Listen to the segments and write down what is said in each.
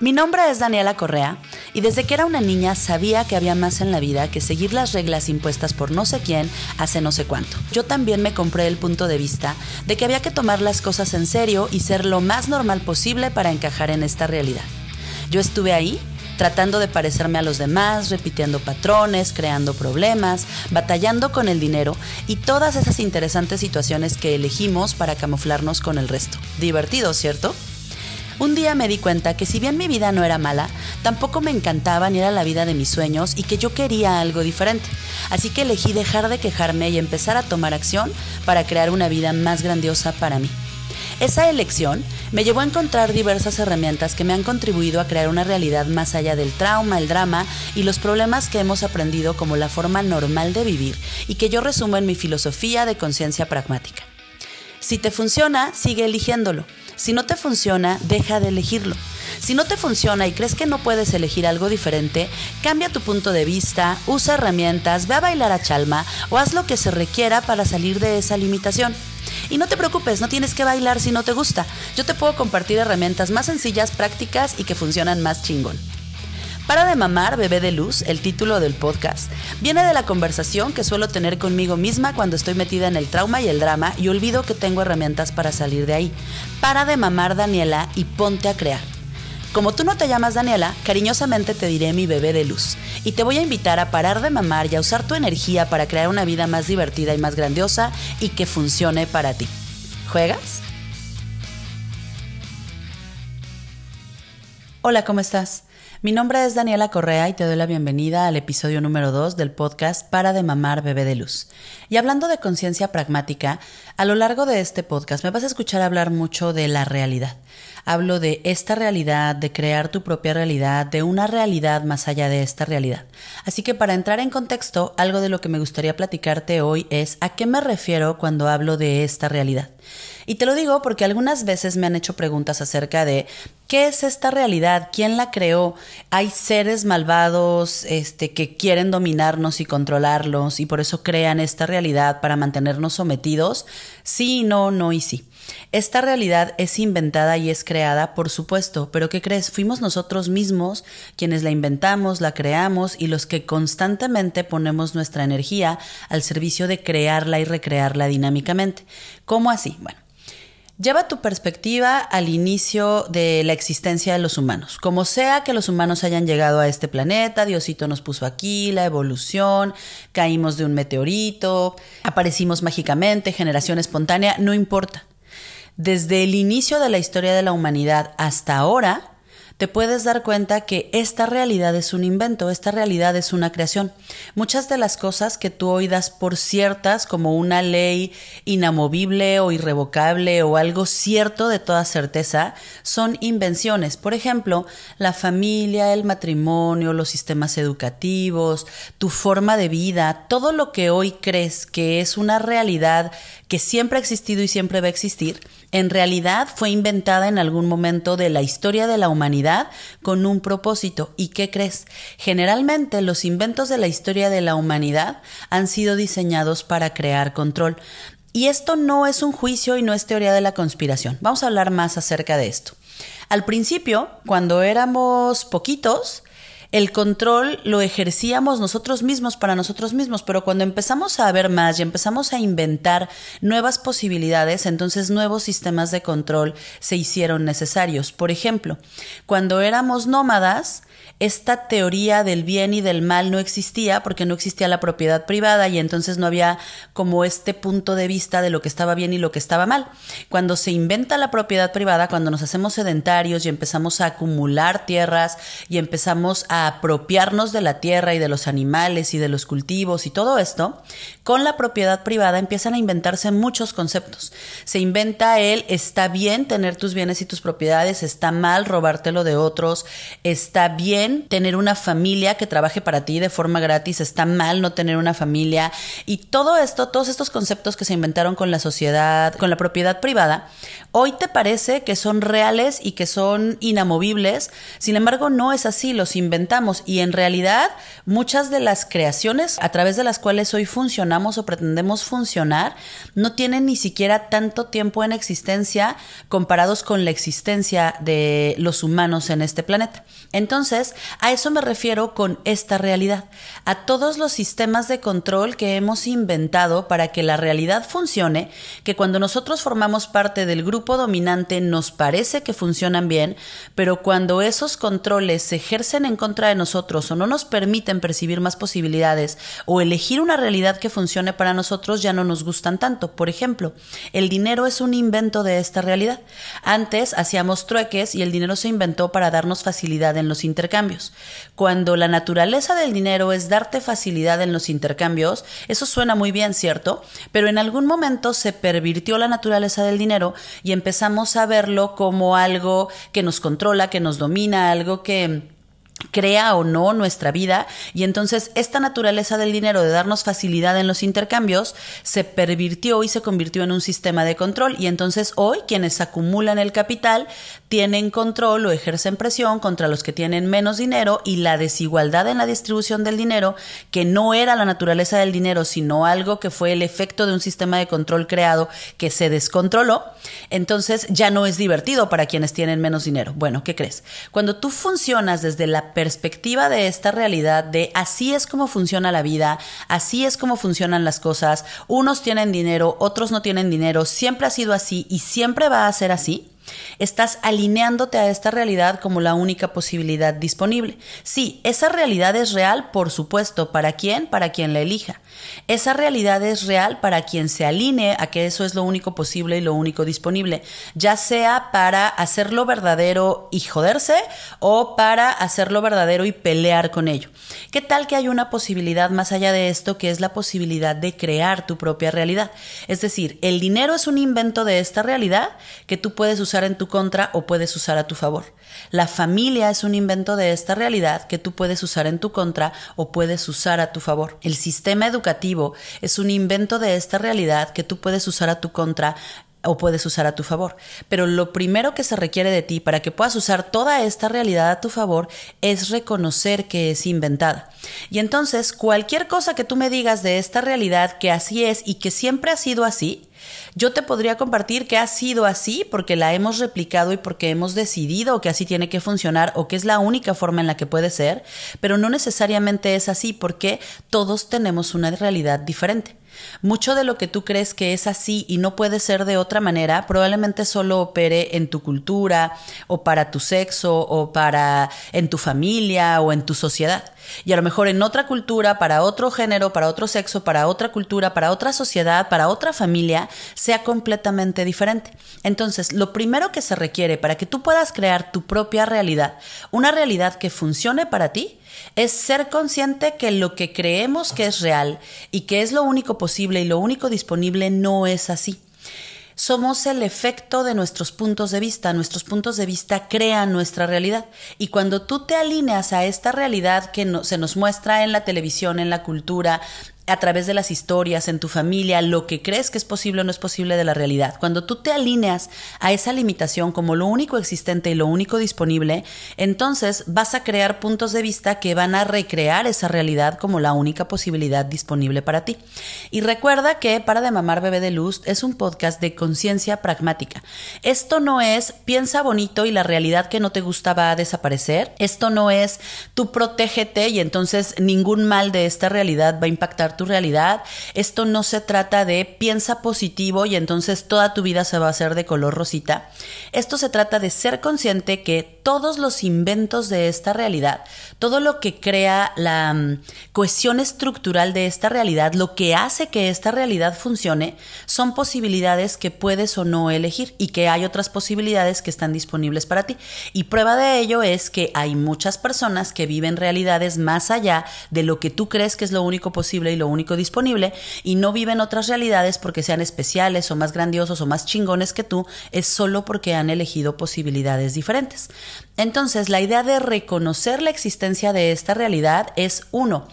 Mi nombre es Daniela Correa y desde que era una niña sabía que había más en la vida que seguir las reglas impuestas por no sé quién hace no sé cuánto. Yo también me compré el punto de vista de que había que tomar las cosas en serio y ser lo más normal posible para encajar en esta realidad. Yo estuve ahí tratando de parecerme a los demás, repitiendo patrones, creando problemas, batallando con el dinero y todas esas interesantes situaciones que elegimos para camuflarnos con el resto. Divertido, ¿cierto? Un día me di cuenta que si bien mi vida no era mala, tampoco me encantaba ni era la vida de mis sueños y que yo quería algo diferente. Así que elegí dejar de quejarme y empezar a tomar acción para crear una vida más grandiosa para mí. Esa elección me llevó a encontrar diversas herramientas que me han contribuido a crear una realidad más allá del trauma, el drama y los problemas que hemos aprendido como la forma normal de vivir y que yo resumo en mi filosofía de conciencia pragmática. Si te funciona, sigue eligiéndolo. Si no te funciona, deja de elegirlo. Si no te funciona y crees que no puedes elegir algo diferente, cambia tu punto de vista, usa herramientas, ve a bailar a chalma o haz lo que se requiera para salir de esa limitación. Y no te preocupes, no tienes que bailar si no te gusta. Yo te puedo compartir herramientas más sencillas, prácticas y que funcionan más chingón. Para de mamar, bebé de luz, el título del podcast, viene de la conversación que suelo tener conmigo misma cuando estoy metida en el trauma y el drama y olvido que tengo herramientas para salir de ahí. Para de mamar, Daniela, y ponte a crear. Como tú no te llamas Daniela, cariñosamente te diré mi bebé de luz y te voy a invitar a parar de mamar y a usar tu energía para crear una vida más divertida y más grandiosa y que funcione para ti. ¿Juegas? Hola, ¿cómo estás? Mi nombre es Daniela Correa y te doy la bienvenida al episodio número 2 del podcast Para de mamar bebé de luz. Y hablando de conciencia pragmática, a lo largo de este podcast me vas a escuchar hablar mucho de la realidad. Hablo de esta realidad, de crear tu propia realidad, de una realidad más allá de esta realidad. Así que para entrar en contexto, algo de lo que me gustaría platicarte hoy es a qué me refiero cuando hablo de esta realidad. Y te lo digo porque algunas veces me han hecho preguntas acerca de ¿Qué es esta realidad? ¿Quién la creó? ¿Hay seres malvados este, que quieren dominarnos y controlarlos y por eso crean esta realidad para mantenernos sometidos? Sí, no, no y sí. Esta realidad es inventada y es creada, por supuesto, pero ¿qué crees? Fuimos nosotros mismos quienes la inventamos, la creamos y los que constantemente ponemos nuestra energía al servicio de crearla y recrearla dinámicamente. ¿Cómo así? Bueno. Lleva tu perspectiva al inicio de la existencia de los humanos. Como sea que los humanos hayan llegado a este planeta, Diosito nos puso aquí, la evolución, caímos de un meteorito, aparecimos mágicamente, generación espontánea, no importa. Desde el inicio de la historia de la humanidad hasta ahora, te puedes dar cuenta que esta realidad es un invento, esta realidad es una creación. Muchas de las cosas que tú hoy das por ciertas como una ley inamovible o irrevocable o algo cierto de toda certeza son invenciones. Por ejemplo, la familia, el matrimonio, los sistemas educativos, tu forma de vida, todo lo que hoy crees que es una realidad que siempre ha existido y siempre va a existir, en realidad fue inventada en algún momento de la historia de la humanidad con un propósito. ¿Y qué crees? Generalmente los inventos de la historia de la humanidad han sido diseñados para crear control. Y esto no es un juicio y no es teoría de la conspiración. Vamos a hablar más acerca de esto. Al principio, cuando éramos poquitos, el control lo ejercíamos nosotros mismos para nosotros mismos, pero cuando empezamos a ver más y empezamos a inventar nuevas posibilidades, entonces nuevos sistemas de control se hicieron necesarios. Por ejemplo, cuando éramos nómadas, esta teoría del bien y del mal no existía porque no existía la propiedad privada y entonces no había como este punto de vista de lo que estaba bien y lo que estaba mal. Cuando se inventa la propiedad privada, cuando nos hacemos sedentarios y empezamos a acumular tierras y empezamos a apropiarnos de la tierra y de los animales y de los cultivos y todo esto, con la propiedad privada empiezan a inventarse muchos conceptos. Se inventa el está bien tener tus bienes y tus propiedades, está mal robártelo de otros, está bien tener una familia que trabaje para ti de forma gratis, está mal no tener una familia y todo esto, todos estos conceptos que se inventaron con la sociedad, con la propiedad privada, hoy te parece que son reales y que son inamovibles, sin embargo no es así, los inventamos. Y en realidad muchas de las creaciones a través de las cuales hoy funcionamos o pretendemos funcionar no tienen ni siquiera tanto tiempo en existencia comparados con la existencia de los humanos en este planeta. Entonces, a eso me refiero con esta realidad, a todos los sistemas de control que hemos inventado para que la realidad funcione, que cuando nosotros formamos parte del grupo dominante nos parece que funcionan bien, pero cuando esos controles se ejercen en contra de nosotros o no nos permiten percibir más posibilidades o elegir una realidad que funcione para nosotros ya no nos gustan tanto. Por ejemplo, el dinero es un invento de esta realidad. Antes hacíamos trueques y el dinero se inventó para darnos facilidad en los intercambios. Cuando la naturaleza del dinero es darte facilidad en los intercambios, eso suena muy bien, ¿cierto? Pero en algún momento se pervirtió la naturaleza del dinero y empezamos a verlo como algo que nos controla, que nos domina, algo que crea o no nuestra vida. Y entonces esta naturaleza del dinero de darnos facilidad en los intercambios se pervirtió y se convirtió en un sistema de control. Y entonces hoy quienes acumulan el capital tienen control o ejercen presión contra los que tienen menos dinero y la desigualdad en la distribución del dinero que no era la naturaleza del dinero sino algo que fue el efecto de un sistema de control creado que se descontroló entonces ya no es divertido para quienes tienen menos dinero bueno ¿qué crees? cuando tú funcionas desde la perspectiva de esta realidad de así es como funciona la vida, así es como funcionan las cosas, unos tienen dinero, otros no tienen dinero, siempre ha sido así y siempre va a ser así, Estás alineándote a esta realidad como la única posibilidad disponible. Sí, esa realidad es real, por supuesto. ¿Para quién? Para quien la elija. Esa realidad es real para quien se alinee a que eso es lo único posible y lo único disponible, ya sea para hacerlo verdadero y joderse o para hacerlo verdadero y pelear con ello. ¿Qué tal que hay una posibilidad más allá de esto que es la posibilidad de crear tu propia realidad? Es decir, el dinero es un invento de esta realidad que tú puedes usar en tu contra o puedes usar a tu favor. La familia es un invento de esta realidad que tú puedes usar en tu contra o puedes usar a tu favor. El sistema educativo es un invento de esta realidad que tú puedes usar a tu contra o puedes usar a tu favor. Pero lo primero que se requiere de ti para que puedas usar toda esta realidad a tu favor es reconocer que es inventada. Y entonces cualquier cosa que tú me digas de esta realidad que así es y que siempre ha sido así, yo te podría compartir que ha sido así porque la hemos replicado y porque hemos decidido que así tiene que funcionar o que es la única forma en la que puede ser, pero no necesariamente es así porque todos tenemos una realidad diferente. Mucho de lo que tú crees que es así y no puede ser de otra manera, probablemente solo opere en tu cultura o para tu sexo o para en tu familia o en tu sociedad. Y a lo mejor en otra cultura, para otro género, para otro sexo, para otra cultura, para otra sociedad, para otra familia, sea completamente diferente. Entonces, lo primero que se requiere para que tú puedas crear tu propia realidad, una realidad que funcione para ti, es ser consciente que lo que creemos que es real y que es lo único posible y lo único disponible no es así. Somos el efecto de nuestros puntos de vista, nuestros puntos de vista crean nuestra realidad. Y cuando tú te alineas a esta realidad que se nos muestra en la televisión, en la cultura, a través de las historias, en tu familia, lo que crees que es posible o no es posible de la realidad. Cuando tú te alineas a esa limitación como lo único existente y lo único disponible, entonces vas a crear puntos de vista que van a recrear esa realidad como la única posibilidad disponible para ti. Y recuerda que Para de Mamar Bebé de Luz es un podcast de conciencia pragmática. Esto no es piensa bonito y la realidad que no te gusta va a desaparecer. Esto no es tú protégete y entonces ningún mal de esta realidad va a impactar tu realidad. Esto no se trata de piensa positivo y entonces toda tu vida se va a hacer de color rosita. Esto se trata de ser consciente que todos los inventos de esta realidad, todo lo que crea la mm, cohesión estructural de esta realidad, lo que hace que esta realidad funcione, son posibilidades que puedes o no elegir y que hay otras posibilidades que están disponibles para ti. Y prueba de ello es que hay muchas personas que viven realidades más allá de lo que tú crees que es lo único posible y lo único disponible y no viven otras realidades porque sean especiales o más grandiosos o más chingones que tú, es solo porque han elegido posibilidades diferentes. Entonces, la idea de reconocer la existencia de esta realidad es uno,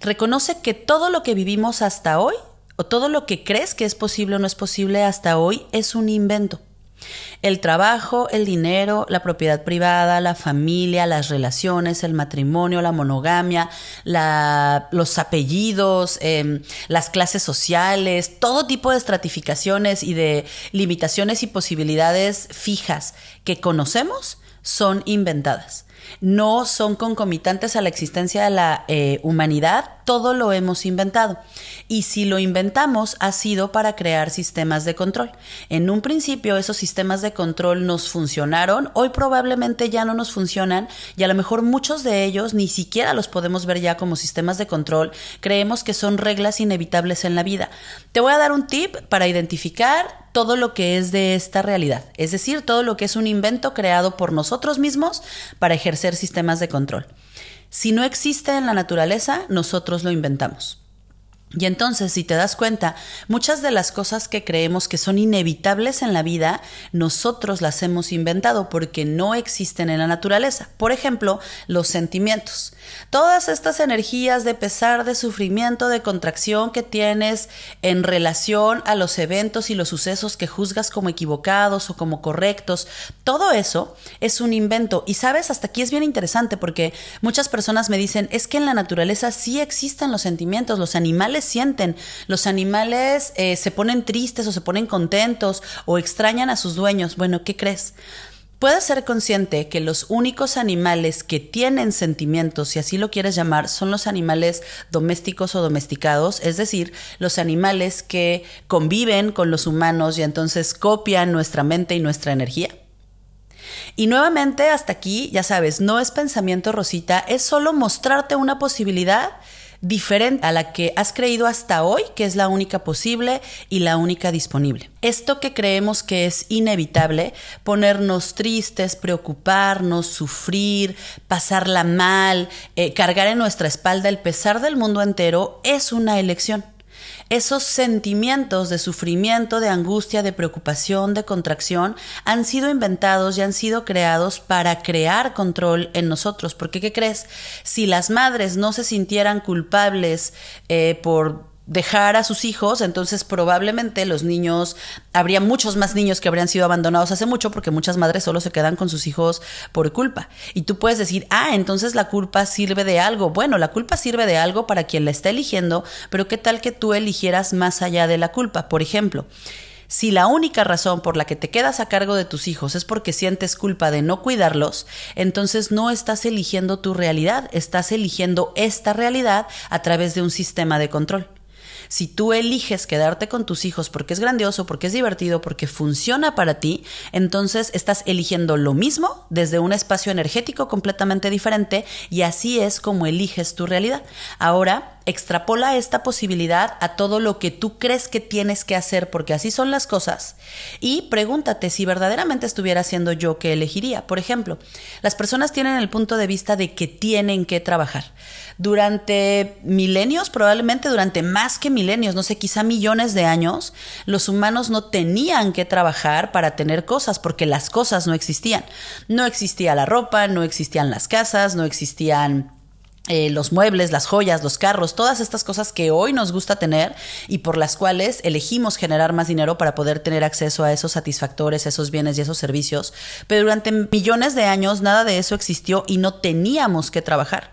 reconoce que todo lo que vivimos hasta hoy o todo lo que crees que es posible o no es posible hasta hoy es un invento. El trabajo, el dinero, la propiedad privada, la familia, las relaciones, el matrimonio, la monogamia, los apellidos, em, las clases sociales, todo tipo de estratificaciones y de limitaciones y posibilidades fijas que conocemos son inventadas no son concomitantes a la existencia de la eh, humanidad, todo lo hemos inventado. Y si lo inventamos ha sido para crear sistemas de control. En un principio esos sistemas de control nos funcionaron, hoy probablemente ya no nos funcionan y a lo mejor muchos de ellos ni siquiera los podemos ver ya como sistemas de control, creemos que son reglas inevitables en la vida. Te voy a dar un tip para identificar todo lo que es de esta realidad, es decir, todo lo que es un invento creado por nosotros mismos para ejercer sistemas de control. Si no existe en la naturaleza, nosotros lo inventamos. Y entonces, si te das cuenta, muchas de las cosas que creemos que son inevitables en la vida, nosotros las hemos inventado porque no existen en la naturaleza. Por ejemplo, los sentimientos. Todas estas energías de pesar, de sufrimiento, de contracción que tienes en relación a los eventos y los sucesos que juzgas como equivocados o como correctos, todo eso es un invento. Y sabes, hasta aquí es bien interesante porque muchas personas me dicen, es que en la naturaleza sí existen los sentimientos, los animales sienten. Los animales eh, se ponen tristes o se ponen contentos o extrañan a sus dueños. Bueno, ¿qué crees? Puedes ser consciente que los únicos animales que tienen sentimientos, si así lo quieres llamar, son los animales domésticos o domesticados, es decir, los animales que conviven con los humanos y entonces copian nuestra mente y nuestra energía. Y nuevamente, hasta aquí, ya sabes, no es pensamiento rosita, es solo mostrarte una posibilidad diferente a la que has creído hasta hoy, que es la única posible y la única disponible. Esto que creemos que es inevitable, ponernos tristes, preocuparnos, sufrir, pasarla mal, eh, cargar en nuestra espalda el pesar del mundo entero, es una elección esos sentimientos de sufrimiento, de angustia, de preocupación, de contracción, han sido inventados y han sido creados para crear control en nosotros. Porque, ¿qué crees? Si las madres no se sintieran culpables eh, por dejar a sus hijos, entonces probablemente los niños, habría muchos más niños que habrían sido abandonados hace mucho porque muchas madres solo se quedan con sus hijos por culpa. Y tú puedes decir, ah, entonces la culpa sirve de algo. Bueno, la culpa sirve de algo para quien la está eligiendo, pero ¿qué tal que tú eligieras más allá de la culpa? Por ejemplo, si la única razón por la que te quedas a cargo de tus hijos es porque sientes culpa de no cuidarlos, entonces no estás eligiendo tu realidad, estás eligiendo esta realidad a través de un sistema de control. Si tú eliges quedarte con tus hijos porque es grandioso, porque es divertido, porque funciona para ti, entonces estás eligiendo lo mismo desde un espacio energético completamente diferente y así es como eliges tu realidad. Ahora, extrapola esta posibilidad a todo lo que tú crees que tienes que hacer, porque así son las cosas, y pregúntate si verdaderamente estuviera siendo yo que elegiría. Por ejemplo, las personas tienen el punto de vista de que tienen que trabajar. Durante milenios, probablemente durante más que milenios, no sé, quizá millones de años, los humanos no tenían que trabajar para tener cosas, porque las cosas no existían. No existía la ropa, no existían las casas, no existían eh, los muebles, las joyas, los carros, todas estas cosas que hoy nos gusta tener y por las cuales elegimos generar más dinero para poder tener acceso a esos satisfactores, esos bienes y esos servicios. Pero durante millones de años nada de eso existió y no teníamos que trabajar.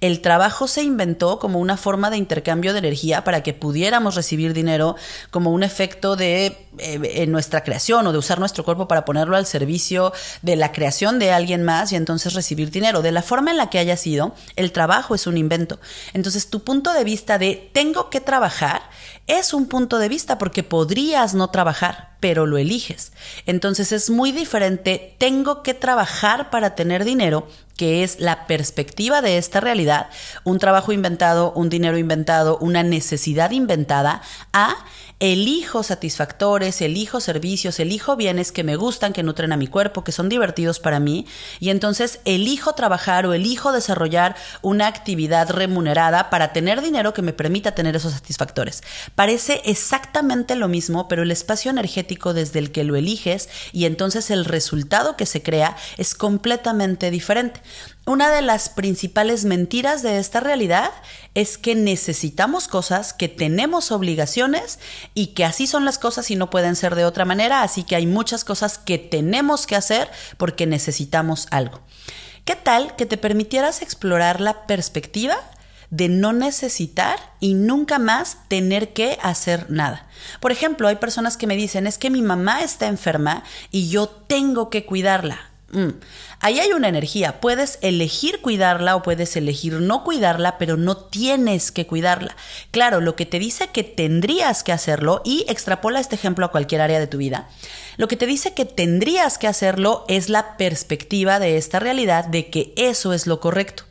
El trabajo se inventó como una forma de intercambio de energía para que pudiéramos recibir dinero como un efecto de eh, nuestra creación o de usar nuestro cuerpo para ponerlo al servicio de la creación de alguien más y entonces recibir dinero. De la forma en la que haya sido, el trabajo es un invento. Entonces, tu punto de vista de tengo que trabajar es un punto de vista porque podrías no trabajar, pero lo eliges. Entonces, es muy diferente tengo que trabajar para tener dinero que es la perspectiva de esta realidad, un trabajo inventado, un dinero inventado, una necesidad inventada, a elijo satisfactores, elijo servicios, elijo bienes que me gustan, que nutren a mi cuerpo, que son divertidos para mí, y entonces elijo trabajar o elijo desarrollar una actividad remunerada para tener dinero que me permita tener esos satisfactores. Parece exactamente lo mismo, pero el espacio desde el que lo eliges y entonces el resultado que se crea es completamente diferente. Una de las principales mentiras de esta realidad es que necesitamos cosas, que tenemos obligaciones y que así son las cosas y no pueden ser de otra manera, así que hay muchas cosas que tenemos que hacer porque necesitamos algo. ¿Qué tal que te permitieras explorar la perspectiva de no necesitar y nunca más tener que hacer nada? Por ejemplo, hay personas que me dicen, es que mi mamá está enferma y yo tengo que cuidarla. Mm. Ahí hay una energía. Puedes elegir cuidarla o puedes elegir no cuidarla, pero no tienes que cuidarla. Claro, lo que te dice que tendrías que hacerlo, y extrapola este ejemplo a cualquier área de tu vida, lo que te dice que tendrías que hacerlo es la perspectiva de esta realidad de que eso es lo correcto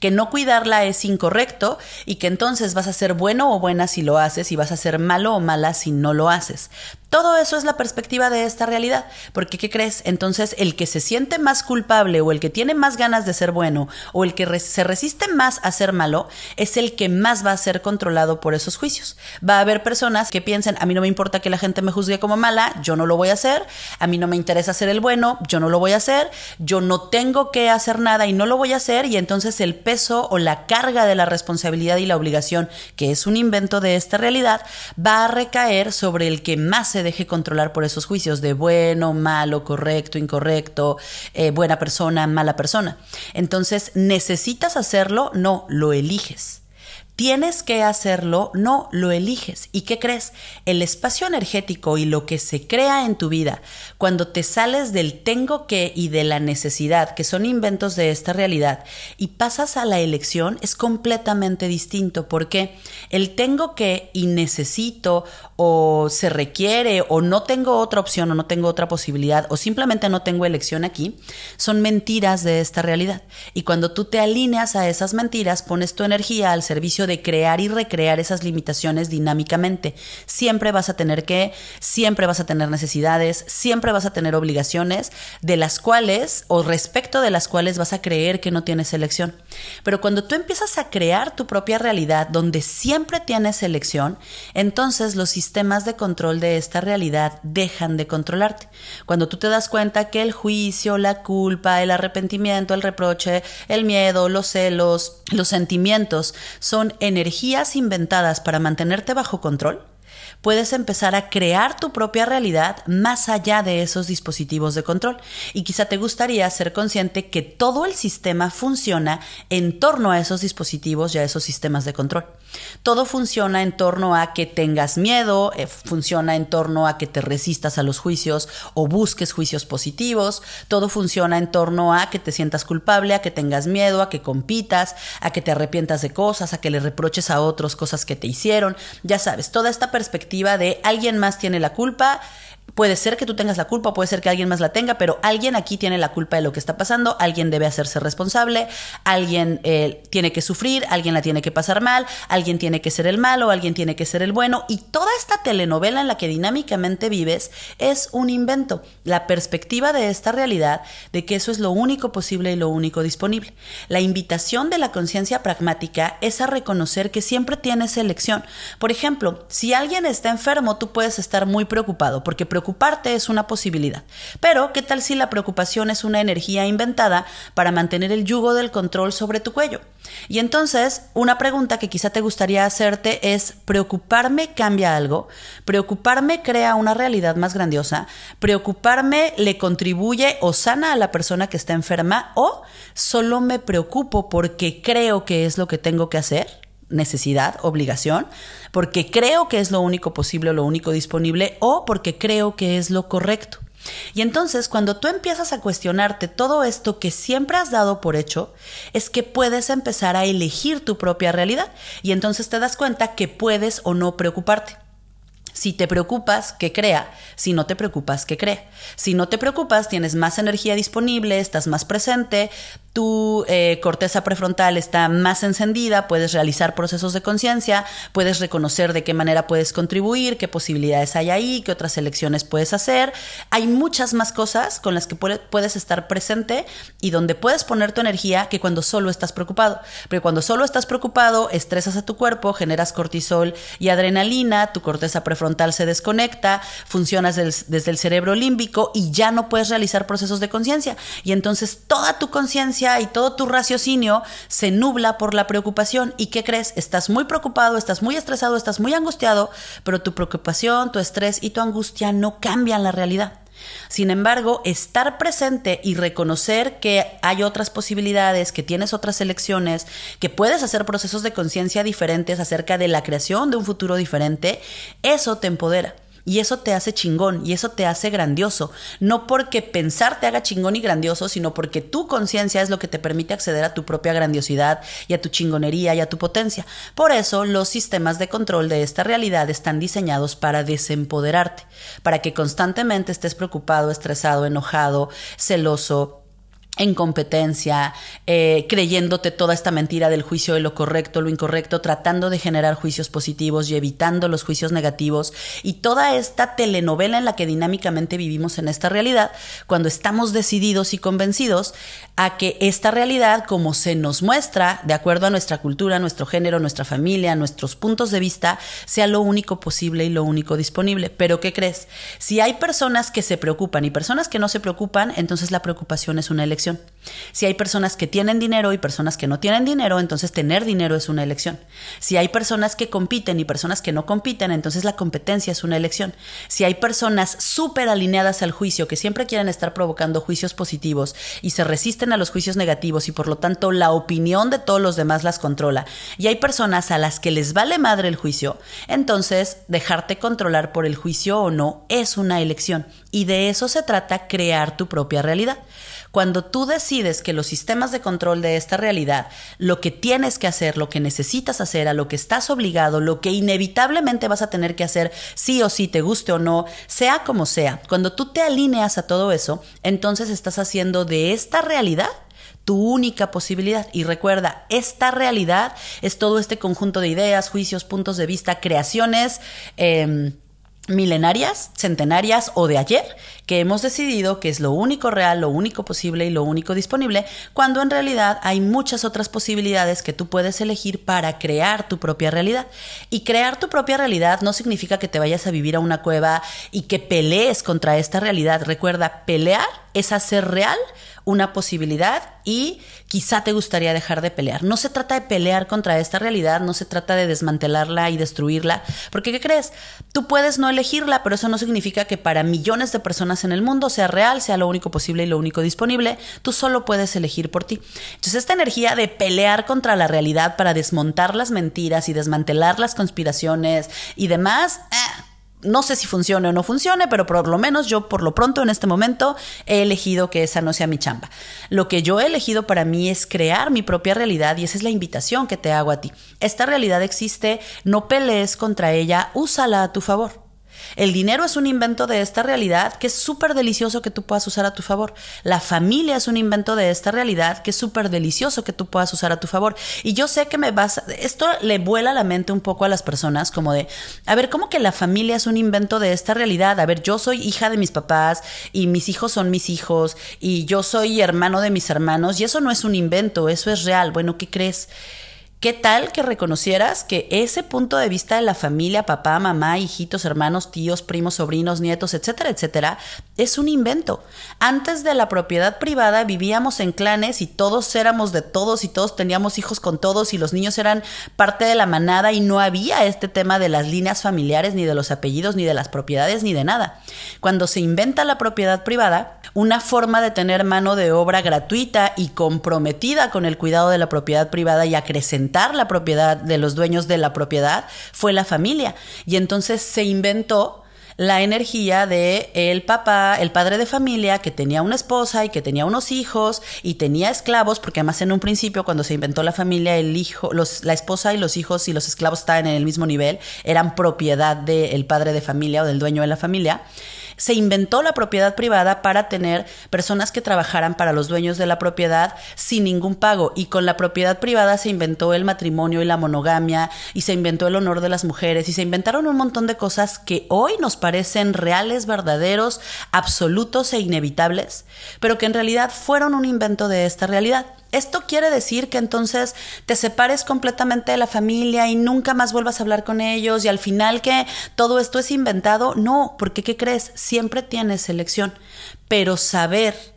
que no cuidarla es incorrecto y que entonces vas a ser bueno o buena si lo haces y vas a ser malo o mala si no lo haces. Todo eso es la perspectiva de esta realidad, porque ¿qué crees? Entonces el que se siente más culpable o el que tiene más ganas de ser bueno o el que se resiste más a ser malo es el que más va a ser controlado por esos juicios. Va a haber personas que piensen, a mí no me importa que la gente me juzgue como mala, yo no lo voy a hacer, a mí no me interesa ser el bueno, yo no lo voy a hacer, yo no tengo que hacer nada y no lo voy a hacer y entonces el peso o la carga de la responsabilidad y la obligación, que es un invento de esta realidad, va a recaer sobre el que más se deje controlar por esos juicios de bueno, malo, correcto, incorrecto, eh, buena persona, mala persona. Entonces, ¿necesitas hacerlo? No, lo eliges. Tienes que hacerlo, no lo eliges. ¿Y qué crees? El espacio energético y lo que se crea en tu vida, cuando te sales del tengo que y de la necesidad, que son inventos de esta realidad, y pasas a la elección, es completamente distinto, porque el tengo que y necesito o se requiere o no tengo otra opción o no tengo otra posibilidad o simplemente no tengo elección aquí, son mentiras de esta realidad. Y cuando tú te alineas a esas mentiras, pones tu energía al servicio de crear y recrear esas limitaciones dinámicamente. Siempre vas a tener que, siempre vas a tener necesidades, siempre vas a tener obligaciones de las cuales o respecto de las cuales vas a creer que no tienes elección. Pero cuando tú empiezas a crear tu propia realidad donde siempre tienes elección, entonces los sistemas de control de esta realidad dejan de controlarte. Cuando tú te das cuenta que el juicio, la culpa, el arrepentimiento, el reproche, el miedo, los celos, los sentimientos son energías inventadas para mantenerte bajo control, puedes empezar a crear tu propia realidad más allá de esos dispositivos de control. Y quizá te gustaría ser consciente que todo el sistema funciona en torno a esos dispositivos y a esos sistemas de control. Todo funciona en torno a que tengas miedo, eh, funciona en torno a que te resistas a los juicios o busques juicios positivos, todo funciona en torno a que te sientas culpable, a que tengas miedo, a que compitas, a que te arrepientas de cosas, a que le reproches a otros cosas que te hicieron. Ya sabes, toda esta perspectiva de alguien más tiene la culpa, Puede ser que tú tengas la culpa, puede ser que alguien más la tenga, pero alguien aquí tiene la culpa de lo que está pasando, alguien debe hacerse responsable, alguien eh, tiene que sufrir, alguien la tiene que pasar mal, alguien tiene que ser el malo, alguien tiene que ser el bueno. Y toda esta telenovela en la que dinámicamente vives es un invento, la perspectiva de esta realidad de que eso es lo único posible y lo único disponible. La invitación de la conciencia pragmática es a reconocer que siempre tienes elección. Por ejemplo, si alguien está enfermo, tú puedes estar muy preocupado porque preocuparte es una posibilidad. Pero, ¿qué tal si la preocupación es una energía inventada para mantener el yugo del control sobre tu cuello? Y entonces, una pregunta que quizá te gustaría hacerte es, ¿preocuparme cambia algo? ¿Preocuparme crea una realidad más grandiosa? ¿Preocuparme le contribuye o sana a la persona que está enferma? ¿O solo me preocupo porque creo que es lo que tengo que hacer? Necesidad, obligación, porque creo que es lo único posible, lo único disponible o porque creo que es lo correcto. Y entonces cuando tú empiezas a cuestionarte todo esto que siempre has dado por hecho, es que puedes empezar a elegir tu propia realidad y entonces te das cuenta que puedes o no preocuparte. Si te preocupas, que crea. Si no te preocupas, que crea. Si no te preocupas, tienes más energía disponible, estás más presente, tu eh, corteza prefrontal está más encendida, puedes realizar procesos de conciencia, puedes reconocer de qué manera puedes contribuir, qué posibilidades hay ahí, qué otras elecciones puedes hacer. Hay muchas más cosas con las que puedes estar presente y donde puedes poner tu energía que cuando solo estás preocupado. Pero cuando solo estás preocupado, estresas a tu cuerpo, generas cortisol y adrenalina, tu corteza prefrontal prefrontal se desconecta, funcionas desde el cerebro límbico y ya no puedes realizar procesos de conciencia. Y entonces toda tu conciencia y todo tu raciocinio se nubla por la preocupación. ¿Y qué crees? Estás muy preocupado, estás muy estresado, estás muy angustiado, pero tu preocupación, tu estrés y tu angustia no cambian la realidad. Sin embargo, estar presente y reconocer que hay otras posibilidades, que tienes otras elecciones, que puedes hacer procesos de conciencia diferentes acerca de la creación de un futuro diferente, eso te empodera. Y eso te hace chingón y eso te hace grandioso. No porque pensar te haga chingón y grandioso, sino porque tu conciencia es lo que te permite acceder a tu propia grandiosidad y a tu chingonería y a tu potencia. Por eso los sistemas de control de esta realidad están diseñados para desempoderarte, para que constantemente estés preocupado, estresado, enojado, celoso, en competencia, eh, creyéndote toda esta mentira del juicio de lo correcto, lo incorrecto, tratando de generar juicios positivos y evitando los juicios negativos y toda esta telenovela en la que dinámicamente vivimos en esta realidad, cuando estamos decididos y convencidos a que esta realidad, como se nos muestra, de acuerdo a nuestra cultura, nuestro género, nuestra familia, nuestros puntos de vista, sea lo único posible y lo único disponible. Pero ¿qué crees? Si hay personas que se preocupan y personas que no se preocupan, entonces la preocupación es una elección увидимся. Si hay personas que tienen dinero y personas que no tienen dinero, entonces tener dinero es una elección. Si hay personas que compiten y personas que no compiten, entonces la competencia es una elección. Si hay personas súper alineadas al juicio, que siempre quieren estar provocando juicios positivos y se resisten a los juicios negativos y por lo tanto la opinión de todos los demás las controla, y hay personas a las que les vale madre el juicio, entonces dejarte controlar por el juicio o no es una elección. Y de eso se trata crear tu propia realidad. Cuando tú decides que los sistemas de control de esta realidad, lo que tienes que hacer, lo que necesitas hacer, a lo que estás obligado, lo que inevitablemente vas a tener que hacer, sí o sí, te guste o no, sea como sea, cuando tú te alineas a todo eso, entonces estás haciendo de esta realidad tu única posibilidad. Y recuerda, esta realidad es todo este conjunto de ideas, juicios, puntos de vista, creaciones. Eh, milenarias, centenarias o de ayer, que hemos decidido que es lo único real, lo único posible y lo único disponible, cuando en realidad hay muchas otras posibilidades que tú puedes elegir para crear tu propia realidad. Y crear tu propia realidad no significa que te vayas a vivir a una cueva y que pelees contra esta realidad. Recuerda, pelear es hacer real una posibilidad y quizá te gustaría dejar de pelear. No se trata de pelear contra esta realidad, no se trata de desmantelarla y destruirla, porque ¿qué crees? Tú puedes no elegirla, pero eso no significa que para millones de personas en el mundo sea real, sea lo único posible y lo único disponible. Tú solo puedes elegir por ti. Entonces esta energía de pelear contra la realidad para desmontar las mentiras y desmantelar las conspiraciones y demás... Eh, no sé si funcione o no funcione, pero por lo menos yo por lo pronto en este momento he elegido que esa no sea mi chamba. Lo que yo he elegido para mí es crear mi propia realidad y esa es la invitación que te hago a ti. Esta realidad existe, no pelees contra ella, úsala a tu favor. El dinero es un invento de esta realidad que es súper delicioso que tú puedas usar a tu favor. La familia es un invento de esta realidad que es súper delicioso que tú puedas usar a tu favor. Y yo sé que me vas, esto le vuela la mente un poco a las personas como de, a ver, ¿cómo que la familia es un invento de esta realidad? A ver, yo soy hija de mis papás y mis hijos son mis hijos y yo soy hermano de mis hermanos y eso no es un invento, eso es real. Bueno, ¿qué crees? ¿Qué tal que reconocieras que ese punto de vista de la familia, papá, mamá, hijitos, hermanos, tíos, primos, sobrinos, nietos, etcétera, etcétera, es un invento? Antes de la propiedad privada vivíamos en clanes y todos éramos de todos y todos teníamos hijos con todos y los niños eran parte de la manada y no había este tema de las líneas familiares, ni de los apellidos, ni de las propiedades, ni de nada. Cuando se inventa la propiedad privada, una forma de tener mano de obra gratuita y comprometida con el cuidado de la propiedad privada y acrecentar la propiedad de los dueños de la propiedad fue la familia. Y entonces se inventó la energía de el papá, el padre de familia que tenía una esposa y que tenía unos hijos y tenía esclavos, porque además en un principio cuando se inventó la familia, el hijo, los, la esposa y los hijos y los esclavos estaban en el mismo nivel, eran propiedad del padre de familia o del dueño de la familia se inventó la propiedad privada para tener personas que trabajaran para los dueños de la propiedad sin ningún pago. Y con la propiedad privada se inventó el matrimonio y la monogamia, y se inventó el honor de las mujeres, y se inventaron un montón de cosas que hoy nos parecen reales, verdaderos, absolutos e inevitables, pero que en realidad fueron un invento de esta realidad. Esto quiere decir que entonces te separes completamente de la familia y nunca más vuelvas a hablar con ellos y al final que todo esto es inventado. No, porque ¿qué crees? Siempre tienes elección. Pero saber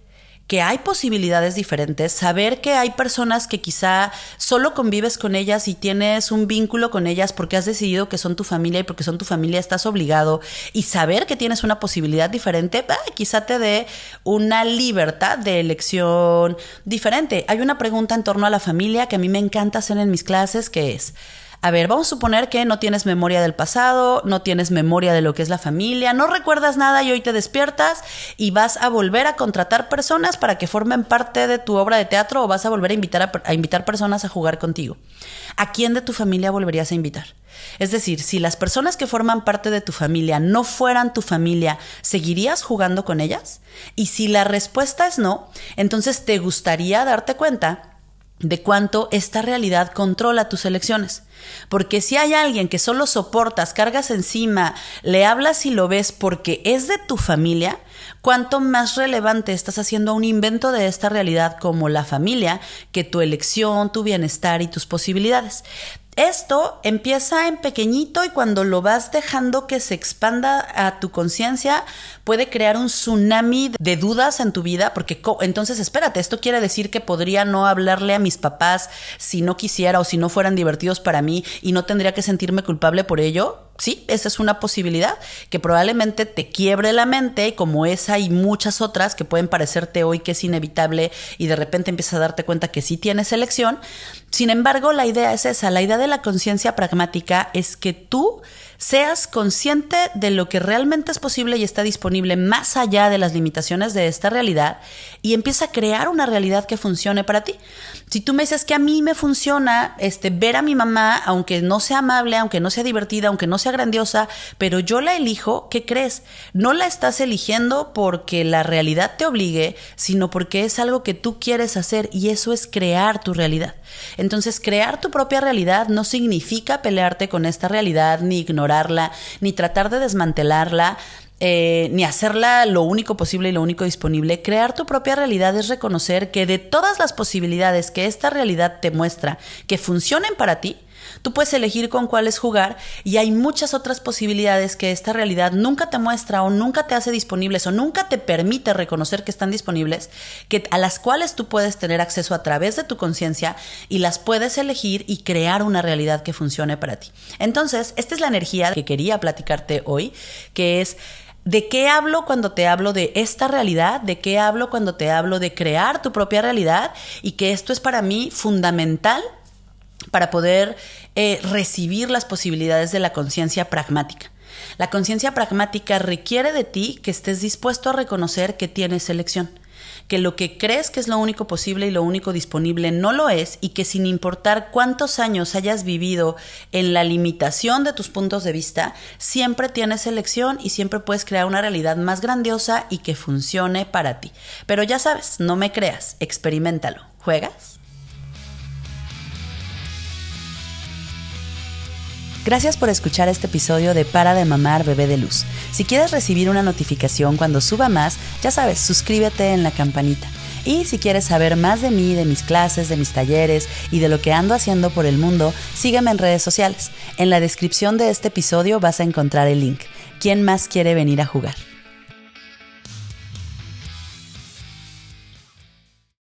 que hay posibilidades diferentes, saber que hay personas que quizá solo convives con ellas y tienes un vínculo con ellas porque has decidido que son tu familia y porque son tu familia estás obligado y saber que tienes una posibilidad diferente, quizá te dé una libertad de elección diferente. Hay una pregunta en torno a la familia que a mí me encanta hacer en mis clases que es, a ver, vamos a suponer que no tienes memoria del pasado, no tienes memoria de lo que es la familia, no recuerdas nada y hoy te despiertas y vas a volver a contratar personas para que formen parte de tu obra de teatro o vas a volver a invitar, a, invitar personas a jugar contigo. ¿A quién de tu familia volverías a invitar? Es decir, si las personas que forman parte de tu familia no fueran tu familia, ¿seguirías jugando con ellas? Y si la respuesta es no, entonces te gustaría darte cuenta de cuánto esta realidad controla tus elecciones. Porque si hay alguien que solo soportas, cargas encima, le hablas y lo ves porque es de tu familia, cuánto más relevante estás haciendo un invento de esta realidad como la familia que tu elección, tu bienestar y tus posibilidades. Esto empieza en pequeñito y cuando lo vas dejando que se expanda a tu conciencia, puede crear un tsunami de dudas en tu vida, porque entonces espérate, esto quiere decir que podría no hablarle a mis papás si no quisiera o si no fueran divertidos para mí y no tendría que sentirme culpable por ello sí, esa es una posibilidad que probablemente te quiebre la mente, como esa y muchas otras que pueden parecerte hoy que es inevitable y de repente empiezas a darte cuenta que sí tienes elección. Sin embargo, la idea es esa, la idea de la conciencia pragmática es que tú seas consciente de lo que realmente es posible y está disponible más allá de las limitaciones de esta realidad y empieza a crear una realidad que funcione para ti. Si tú me dices que a mí me funciona este, ver a mi mamá, aunque no sea amable, aunque no sea divertida, aunque no sea grandiosa, pero yo la elijo, ¿qué crees? No la estás eligiendo porque la realidad te obligue, sino porque es algo que tú quieres hacer y eso es crear tu realidad. Entonces, crear tu propia realidad no significa pelearte con esta realidad, ni ignorarla, ni tratar de desmantelarla. Eh, ni hacerla lo único posible y lo único disponible. Crear tu propia realidad es reconocer que de todas las posibilidades que esta realidad te muestra que funcionen para ti, Tú puedes elegir con cuáles jugar y hay muchas otras posibilidades que esta realidad nunca te muestra o nunca te hace disponibles o nunca te permite reconocer que están disponibles, que a las cuales tú puedes tener acceso a través de tu conciencia y las puedes elegir y crear una realidad que funcione para ti. Entonces, esta es la energía que quería platicarte hoy, que es ¿De qué hablo cuando te hablo de esta realidad? ¿De qué hablo cuando te hablo de crear tu propia realidad? Y que esto es para mí fundamental para poder eh, recibir las posibilidades de la conciencia pragmática. La conciencia pragmática requiere de ti que estés dispuesto a reconocer que tienes elección, que lo que crees que es lo único posible y lo único disponible no lo es y que sin importar cuántos años hayas vivido en la limitación de tus puntos de vista, siempre tienes elección y siempre puedes crear una realidad más grandiosa y que funcione para ti. Pero ya sabes, no me creas, experimentalo. ¿Juegas? Gracias por escuchar este episodio de Para de Mamar Bebé de Luz. Si quieres recibir una notificación cuando suba más, ya sabes, suscríbete en la campanita. Y si quieres saber más de mí, de mis clases, de mis talleres y de lo que ando haciendo por el mundo, sígueme en redes sociales. En la descripción de este episodio vas a encontrar el link. ¿Quién más quiere venir a jugar?